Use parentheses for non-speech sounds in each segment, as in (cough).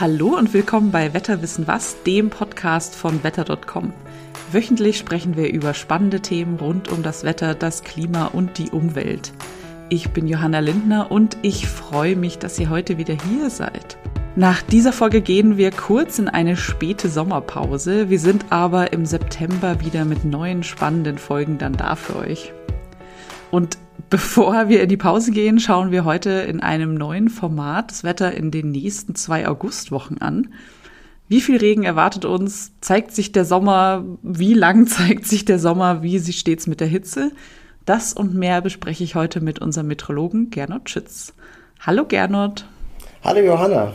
Hallo und willkommen bei Wetterwissen was, dem Podcast von wetter.com. Wöchentlich sprechen wir über spannende Themen rund um das Wetter, das Klima und die Umwelt. Ich bin Johanna Lindner und ich freue mich, dass ihr heute wieder hier seid. Nach dieser Folge gehen wir kurz in eine späte Sommerpause. Wir sind aber im September wieder mit neuen spannenden Folgen dann da für euch. Und bevor wir in die Pause gehen, schauen wir heute in einem neuen Format das Wetter in den nächsten zwei Augustwochen an. Wie viel Regen erwartet uns? Zeigt sich der Sommer? Wie lang (laughs) zeigt sich der Sommer? Wie steht es mit der Hitze? Das und mehr bespreche ich heute mit unserem Meteorologen Gernot Schütz. Hallo Gernot. Hallo Johanna.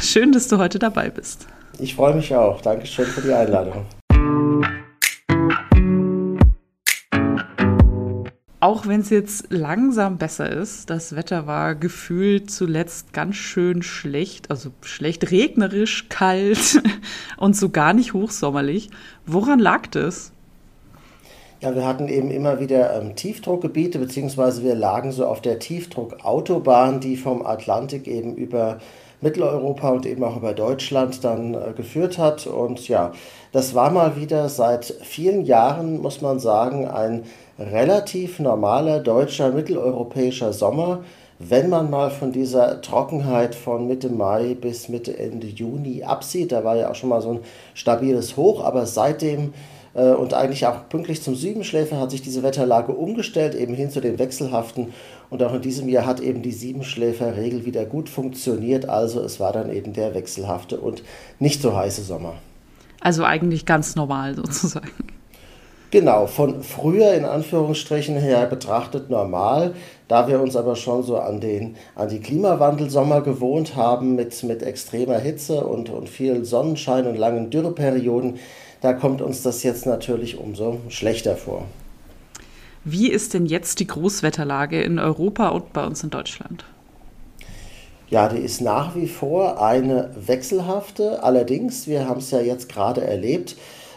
Schön, dass du heute dabei bist. Ich freue mich auch. Dankeschön für die Einladung. Auch wenn es jetzt langsam besser ist, das Wetter war gefühlt zuletzt ganz schön schlecht, also schlecht regnerisch, kalt (laughs) und so gar nicht hochsommerlich. Woran lag das? Ja, wir hatten eben immer wieder ähm, Tiefdruckgebiete, beziehungsweise wir lagen so auf der Tiefdruckautobahn, die vom Atlantik eben über Mitteleuropa und eben auch über Deutschland dann äh, geführt hat. Und ja, das war mal wieder seit vielen Jahren, muss man sagen, ein relativ normaler deutscher mitteleuropäischer Sommer, wenn man mal von dieser Trockenheit von Mitte Mai bis Mitte Ende Juni absieht. Da war ja auch schon mal so ein stabiles Hoch, aber seitdem äh, und eigentlich auch pünktlich zum Siebenschläfer hat sich diese Wetterlage umgestellt, eben hin zu den wechselhaften. Und auch in diesem Jahr hat eben die Siebenschläferregel wieder gut funktioniert. Also es war dann eben der wechselhafte und nicht so heiße Sommer. Also eigentlich ganz normal sozusagen. Genau, von früher in Anführungsstrichen her betrachtet normal, da wir uns aber schon so an, den, an die Klimawandelsommer gewohnt haben mit, mit extremer Hitze und, und viel Sonnenschein und langen Dürreperioden, da kommt uns das jetzt natürlich umso schlechter vor. Wie ist denn jetzt die Großwetterlage in Europa und bei uns in Deutschland? Ja, die ist nach wie vor eine wechselhafte. Allerdings, wir haben es ja jetzt gerade erlebt,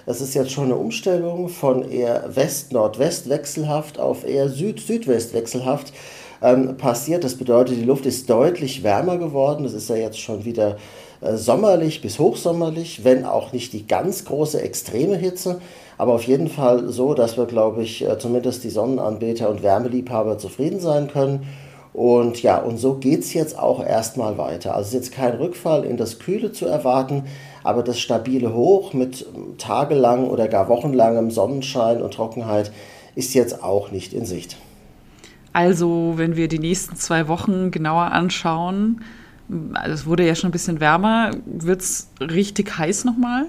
das ist jetzt schon eine Umstellung von eher West-Nordwest wechselhaft auf eher Süd-Südwest wechselhaft ähm, passiert. Das bedeutet, die Luft ist deutlich wärmer geworden. Das ist ja jetzt schon wieder äh, sommerlich bis hochsommerlich, wenn auch nicht die ganz große extreme Hitze. Aber auf jeden Fall so, dass wir, glaube ich, äh, zumindest die Sonnenanbeter und Wärmeliebhaber zufrieden sein können. Und ja, und so geht es jetzt auch erstmal weiter. Also ist jetzt kein Rückfall in das Kühle zu erwarten, aber das stabile Hoch mit tagelang oder gar wochenlangem Sonnenschein und Trockenheit ist jetzt auch nicht in Sicht. Also, wenn wir die nächsten zwei Wochen genauer anschauen, also es wurde ja schon ein bisschen wärmer, wird es richtig heiß nochmal?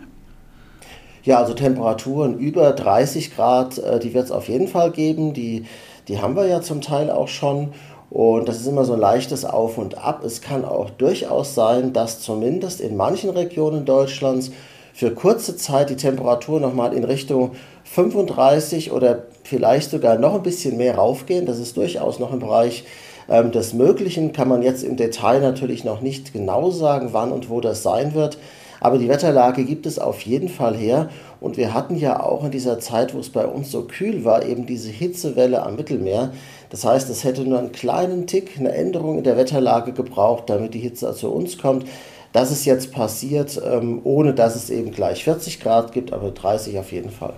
Ja, also Temperaturen über 30 Grad, äh, die wird es auf jeden Fall geben. Die, die haben wir ja zum Teil auch schon. Und das ist immer so ein leichtes Auf und Ab. Es kann auch durchaus sein, dass zumindest in manchen Regionen Deutschlands für kurze Zeit die Temperatur nochmal in Richtung 35 oder vielleicht sogar noch ein bisschen mehr raufgehen. Das ist durchaus noch im Bereich ähm, des Möglichen. Kann man jetzt im Detail natürlich noch nicht genau sagen, wann und wo das sein wird. Aber die Wetterlage gibt es auf jeden Fall her. Und wir hatten ja auch in dieser Zeit, wo es bei uns so kühl war, eben diese Hitzewelle am Mittelmeer. Das heißt, es hätte nur einen kleinen Tick, eine Änderung in der Wetterlage gebraucht, damit die Hitze zu uns kommt. Das ist jetzt passiert, ähm, ohne dass es eben gleich 40 Grad gibt, aber 30 auf jeden Fall.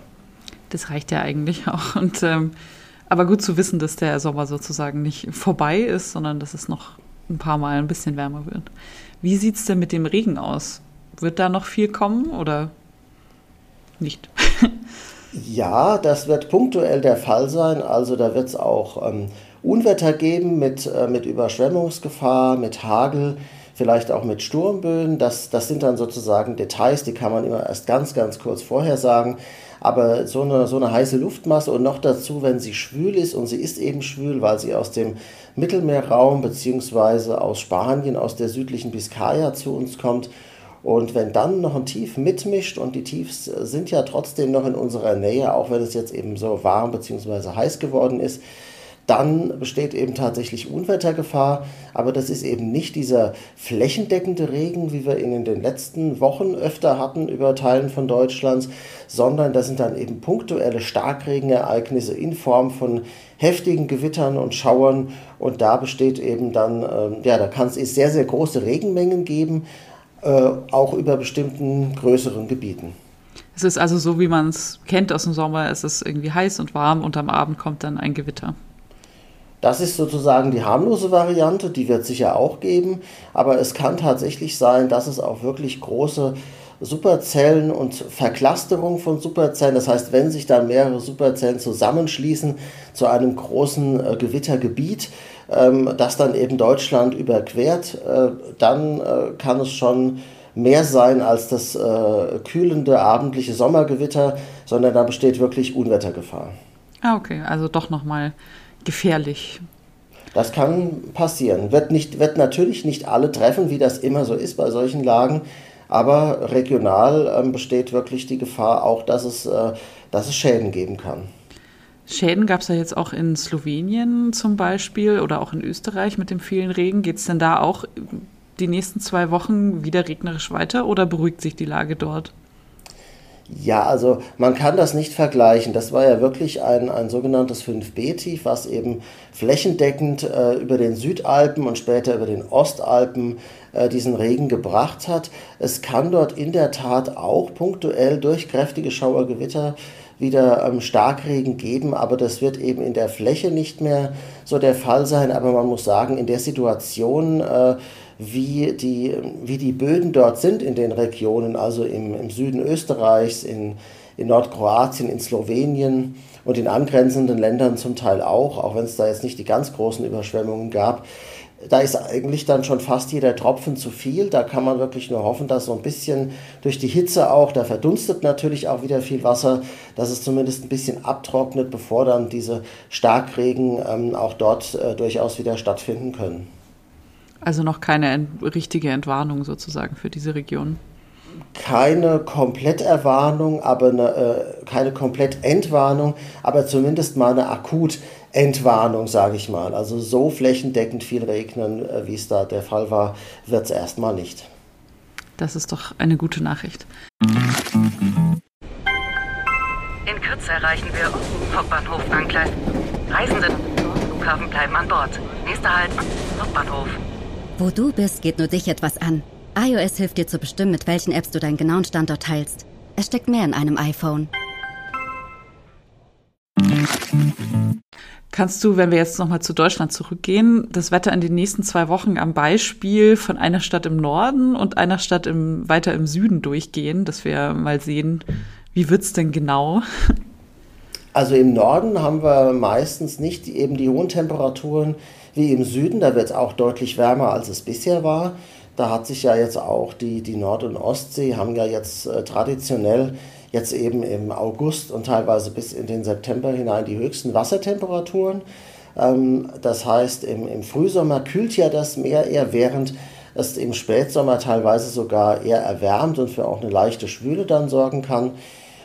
Das reicht ja eigentlich (laughs) auch. Und, ähm, aber gut zu wissen, dass der Sommer sozusagen nicht vorbei ist, sondern dass es noch ein paar Mal ein bisschen wärmer wird. Wie sieht es denn mit dem Regen aus? Wird da noch viel kommen oder nicht? (laughs) ja, das wird punktuell der Fall sein. Also da wird es auch ähm, Unwetter geben mit, äh, mit Überschwemmungsgefahr, mit Hagel, vielleicht auch mit Sturmböen. Das, das sind dann sozusagen Details, die kann man immer erst ganz, ganz kurz vorher sagen. Aber so eine, so eine heiße Luftmasse und noch dazu, wenn sie schwül ist, und sie ist eben schwül, weil sie aus dem Mittelmeerraum bzw. aus Spanien, aus der südlichen Biskaya zu uns kommt, und wenn dann noch ein Tief mitmischt und die Tiefs sind ja trotzdem noch in unserer Nähe, auch wenn es jetzt eben so warm bzw. heiß geworden ist, dann besteht eben tatsächlich Unwettergefahr. Aber das ist eben nicht dieser flächendeckende Regen, wie wir ihn in den letzten Wochen öfter hatten über Teilen von Deutschlands, sondern das sind dann eben punktuelle Starkregenereignisse in Form von heftigen Gewittern und Schauern. Und da besteht eben dann, ähm, ja, da kann es sehr, sehr große Regenmengen geben äh, auch über bestimmten größeren Gebieten. Es ist also so, wie man es kennt aus dem Sommer. Es ist irgendwie heiß und warm und am Abend kommt dann ein Gewitter. Das ist sozusagen die harmlose Variante, die wird sicher auch geben, aber es kann tatsächlich sein, dass es auch wirklich große Superzellen und Verklasterung von Superzellen, das heißt, wenn sich dann mehrere Superzellen zusammenschließen zu einem großen äh, Gewittergebiet, ähm, das dann eben Deutschland überquert, äh, dann äh, kann es schon mehr sein als das äh, kühlende abendliche Sommergewitter, sondern da besteht wirklich Unwettergefahr. Ah, okay, also doch nochmal gefährlich. Das kann passieren. Wird, nicht, wird natürlich nicht alle treffen, wie das immer so ist bei solchen Lagen, aber regional ähm, besteht wirklich die Gefahr auch, dass es, äh, dass es Schäden geben kann. Schäden gab es ja jetzt auch in Slowenien zum Beispiel oder auch in Österreich mit dem vielen Regen. Geht es denn da auch die nächsten zwei Wochen wieder regnerisch weiter oder beruhigt sich die Lage dort? Ja, also man kann das nicht vergleichen. Das war ja wirklich ein, ein sogenanntes 5B-Tief, was eben flächendeckend äh, über den Südalpen und später über den Ostalpen äh, diesen Regen gebracht hat. Es kann dort in der Tat auch punktuell durch kräftige Schauergewitter wieder ähm, Starkregen geben, aber das wird eben in der Fläche nicht mehr so der Fall sein. Aber man muss sagen, in der Situation äh, wie die, wie die Böden dort sind in den Regionen, also im, im Süden Österreichs, in, in Nordkroatien, in Slowenien und in angrenzenden Ländern zum Teil auch, auch wenn es da jetzt nicht die ganz großen Überschwemmungen gab. Da ist eigentlich dann schon fast jeder Tropfen zu viel. Da kann man wirklich nur hoffen, dass so ein bisschen durch die Hitze auch, da verdunstet natürlich auch wieder viel Wasser, dass es zumindest ein bisschen abtrocknet, bevor dann diese Starkregen ähm, auch dort äh, durchaus wieder stattfinden können. Also noch keine ent richtige Entwarnung sozusagen für diese Region. Keine Kompletterwarnung, aber eine, äh, keine Komplettentwarnung, aber zumindest mal eine Akutentwarnung, sage ich mal. Also so flächendeckend viel regnen, äh, wie es da der Fall war, wird es erstmal nicht. Das ist doch eine gute Nachricht. In Kürze erreichen wir Hauptbahnhof Angleis. Reisende Flughafen bleiben an Bord. Nächster Halt, Hauptbahnhof. Wo du bist, geht nur dich etwas an. iOS hilft dir zu bestimmen, mit welchen Apps du deinen genauen Standort teilst. Es steckt mehr in einem iPhone. Kannst du, wenn wir jetzt nochmal zu Deutschland zurückgehen, das Wetter in den nächsten zwei Wochen am Beispiel von einer Stadt im Norden und einer Stadt im, weiter im Süden durchgehen, dass wir mal sehen, wie wird es denn genau? Also im Norden haben wir meistens nicht eben die hohen Temperaturen, wie im Süden. Da wird es auch deutlich wärmer, als es bisher war. Da hat sich ja jetzt auch die, die Nord- und Ostsee haben ja jetzt äh, traditionell jetzt eben im August und teilweise bis in den September hinein die höchsten Wassertemperaturen. Ähm, das heißt, im, im Frühsommer kühlt ja das Meer eher, während es im Spätsommer teilweise sogar eher erwärmt und für auch eine leichte Schwüle dann sorgen kann.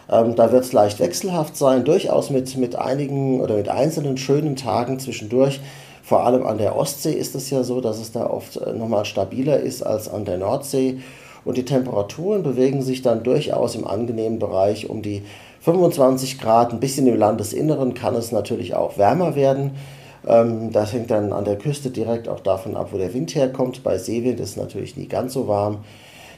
Ähm, da wird es leicht wechselhaft sein, durchaus mit, mit einigen oder mit einzelnen schönen Tagen zwischendurch, vor allem an der Ostsee ist es ja so, dass es da oft äh, nochmal stabiler ist als an der Nordsee. Und die Temperaturen bewegen sich dann durchaus im angenehmen Bereich um die 25 Grad. Ein bisschen im Landesinneren kann es natürlich auch wärmer werden. Ähm, das hängt dann an der Küste direkt auch davon ab, wo der Wind herkommt. Bei Seewind ist es natürlich nie ganz so warm.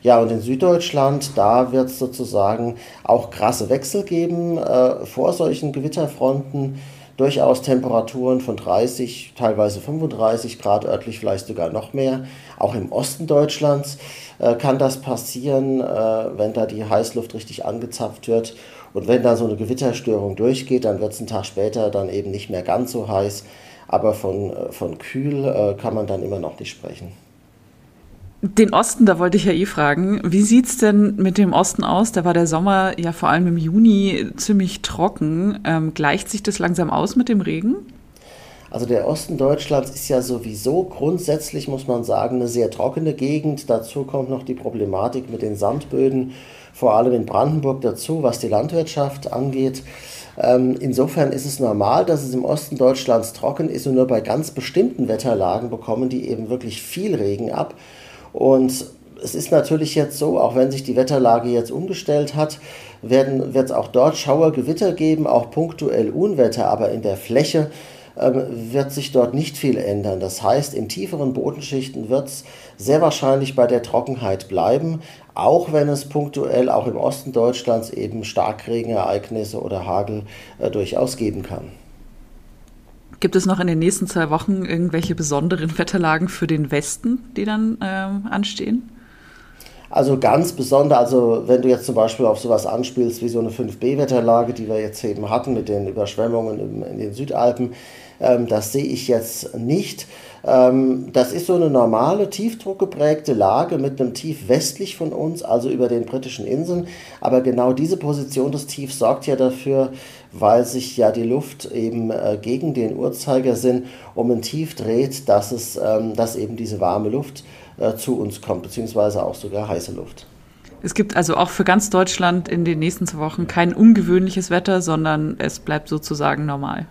Ja, und in Süddeutschland, da wird es sozusagen auch krasse Wechsel geben äh, vor solchen Gewitterfronten durchaus Temperaturen von 30, teilweise 35 Grad, örtlich vielleicht sogar noch mehr. Auch im Osten Deutschlands äh, kann das passieren, äh, wenn da die Heißluft richtig angezapft wird. Und wenn da so eine Gewitterstörung durchgeht, dann wird es einen Tag später dann eben nicht mehr ganz so heiß. Aber von, äh, von kühl äh, kann man dann immer noch nicht sprechen. Den Osten, da wollte ich ja eh fragen. Wie sieht es denn mit dem Osten aus? Da war der Sommer ja vor allem im Juni ziemlich trocken. Ähm, gleicht sich das langsam aus mit dem Regen? Also der Osten Deutschlands ist ja sowieso grundsätzlich, muss man sagen, eine sehr trockene Gegend. Dazu kommt noch die Problematik mit den Sandböden, vor allem in Brandenburg dazu, was die Landwirtschaft angeht. Ähm, insofern ist es normal, dass es im Osten Deutschlands trocken ist und nur bei ganz bestimmten Wetterlagen bekommen die eben wirklich viel Regen ab. Und es ist natürlich jetzt so, auch wenn sich die Wetterlage jetzt umgestellt hat, wird es auch dort Schauergewitter geben, auch punktuell Unwetter, aber in der Fläche ähm, wird sich dort nicht viel ändern. Das heißt, in tieferen Bodenschichten wird es sehr wahrscheinlich bei der Trockenheit bleiben, auch wenn es punktuell auch im Osten Deutschlands eben Starkregenereignisse oder Hagel äh, durchaus geben kann. Gibt es noch in den nächsten zwei Wochen irgendwelche besonderen Wetterlagen für den Westen, die dann ähm, anstehen? Also ganz besonders, also wenn du jetzt zum Beispiel auf sowas anspielst wie so eine 5B-Wetterlage, die wir jetzt eben hatten mit den Überschwemmungen in den Südalpen, ähm, das sehe ich jetzt nicht. Ähm, das ist so eine normale, tiefdruckgeprägte Lage mit einem Tief westlich von uns, also über den britischen Inseln. Aber genau diese Position des Tiefs sorgt ja dafür, weil sich ja die Luft eben äh, gegen den Uhrzeigersinn um ein Tief dreht, dass, es, ähm, dass eben diese warme Luft äh, zu uns kommt, beziehungsweise auch sogar heiße Luft. Es gibt also auch für ganz Deutschland in den nächsten zwei Wochen kein ungewöhnliches Wetter, sondern es bleibt sozusagen normal.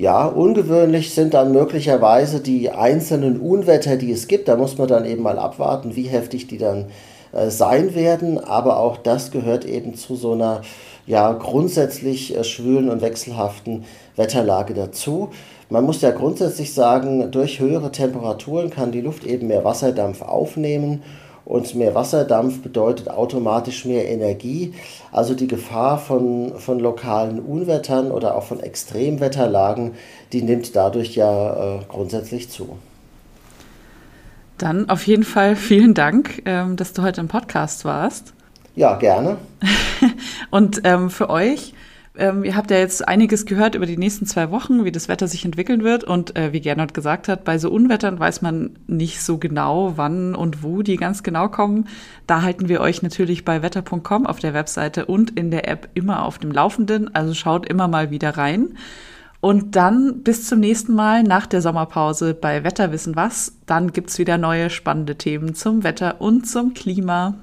Ja, ungewöhnlich sind dann möglicherweise die einzelnen Unwetter, die es gibt. Da muss man dann eben mal abwarten, wie heftig die dann äh, sein werden. Aber auch das gehört eben zu so einer ja, grundsätzlich äh, schwülen und wechselhaften Wetterlage dazu. Man muss ja grundsätzlich sagen, durch höhere Temperaturen kann die Luft eben mehr Wasserdampf aufnehmen und mehr Wasserdampf bedeutet automatisch mehr Energie. Also die Gefahr von, von lokalen Unwettern oder auch von Extremwetterlagen, die nimmt dadurch ja äh, grundsätzlich zu. Dann auf jeden Fall vielen Dank, ähm, dass du heute im Podcast warst. Ja, gerne. (laughs) und ähm, für euch ähm, ihr habt ja jetzt einiges gehört über die nächsten zwei Wochen, wie das Wetter sich entwickeln wird. Und äh, wie Gernot gesagt hat, bei so Unwettern weiß man nicht so genau, wann und wo die ganz genau kommen. Da halten wir euch natürlich bei wetter.com auf der Webseite und in der App immer auf dem Laufenden. Also schaut immer mal wieder rein. Und dann bis zum nächsten Mal nach der Sommerpause bei Wetter wissen was. Dann gibt's wieder neue spannende Themen zum Wetter und zum Klima.